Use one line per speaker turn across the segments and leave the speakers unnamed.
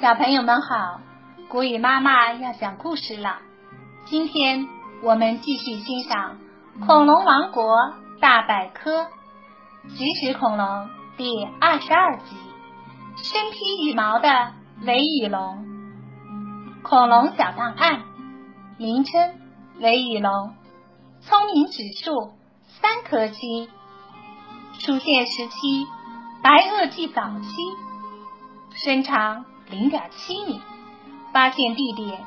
小朋友们好，古语妈妈要讲故事了。今天我们继续欣赏《恐龙王国大百科：即时恐龙》第二十二集《身披羽毛的尾羽龙》。恐龙小档案：名称尾羽龙，聪明指数三颗星，出现时期白垩纪早期，身长。零点七米，发现地点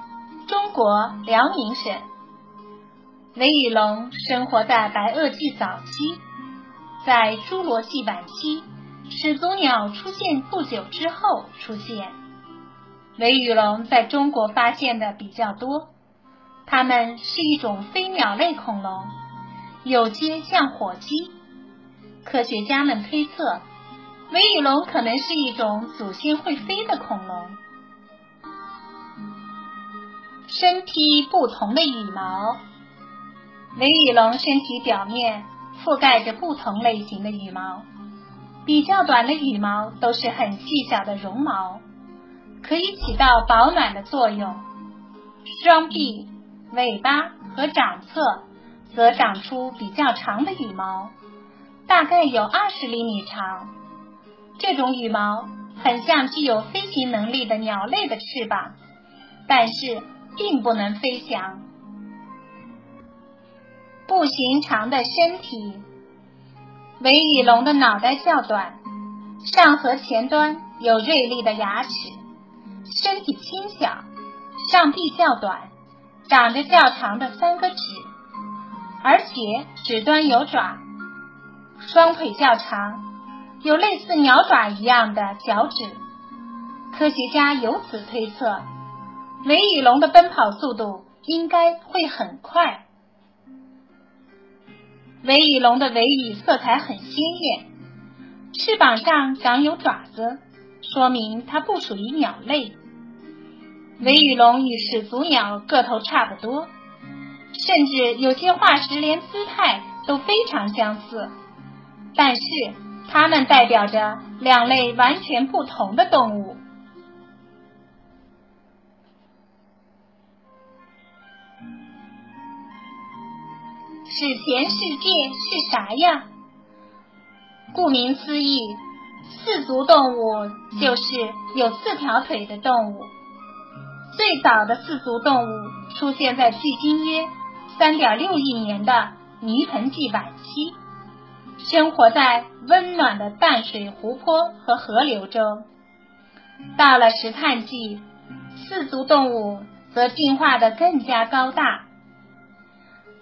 中国辽宁省。雷雨龙生活在白垩纪早期，在侏罗纪晚期始祖鸟出现不久之后出现。雷雨龙在中国发现的比较多，它们是一种飞鸟类恐龙，有些像火鸡。科学家们推测。尾羽龙可能是一种祖先会飞的恐龙，身披不同的羽毛。尾羽龙身体表面覆盖着不同类型的羽毛，比较短的羽毛都是很细小的绒毛，可以起到保暖的作用。双臂、尾巴和掌侧则长出比较长的羽毛，大概有二十厘米长。这种羽毛很像具有飞行能力的鸟类的翅膀，但是并不能飞翔。不寻常的身体，尾羽龙的脑袋较短，上颌前端有锐利的牙齿，身体轻小，上臂较短，长着较长的三个趾，而且趾端有爪，双腿较长。有类似鸟爪一样的脚趾，科学家由此推测，尾羽龙的奔跑速度应该会很快。尾羽龙的尾羽色彩很鲜艳，翅膀上长有爪子，说明它不属于鸟类。尾羽龙与始祖鸟个头差不多，甚至有些化石连姿态都非常相似，但是。它们代表着两类完全不同的动物。史前世界是啥样？顾名思义，四足动物就是有四条腿的动物。最早的四足动物出现在距今约三点六亿年的泥盆纪晚期。生活在温暖的淡水湖泊和河流中。到了石炭纪，四足动物则进化的更加高大。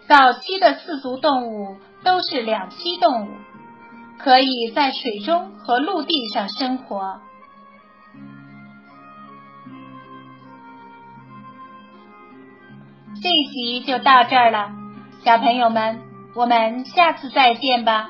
早期的四足动物都是两栖动物，可以在水中和陆地上生活。这一集就到这儿了，小朋友们，我们下次再见吧。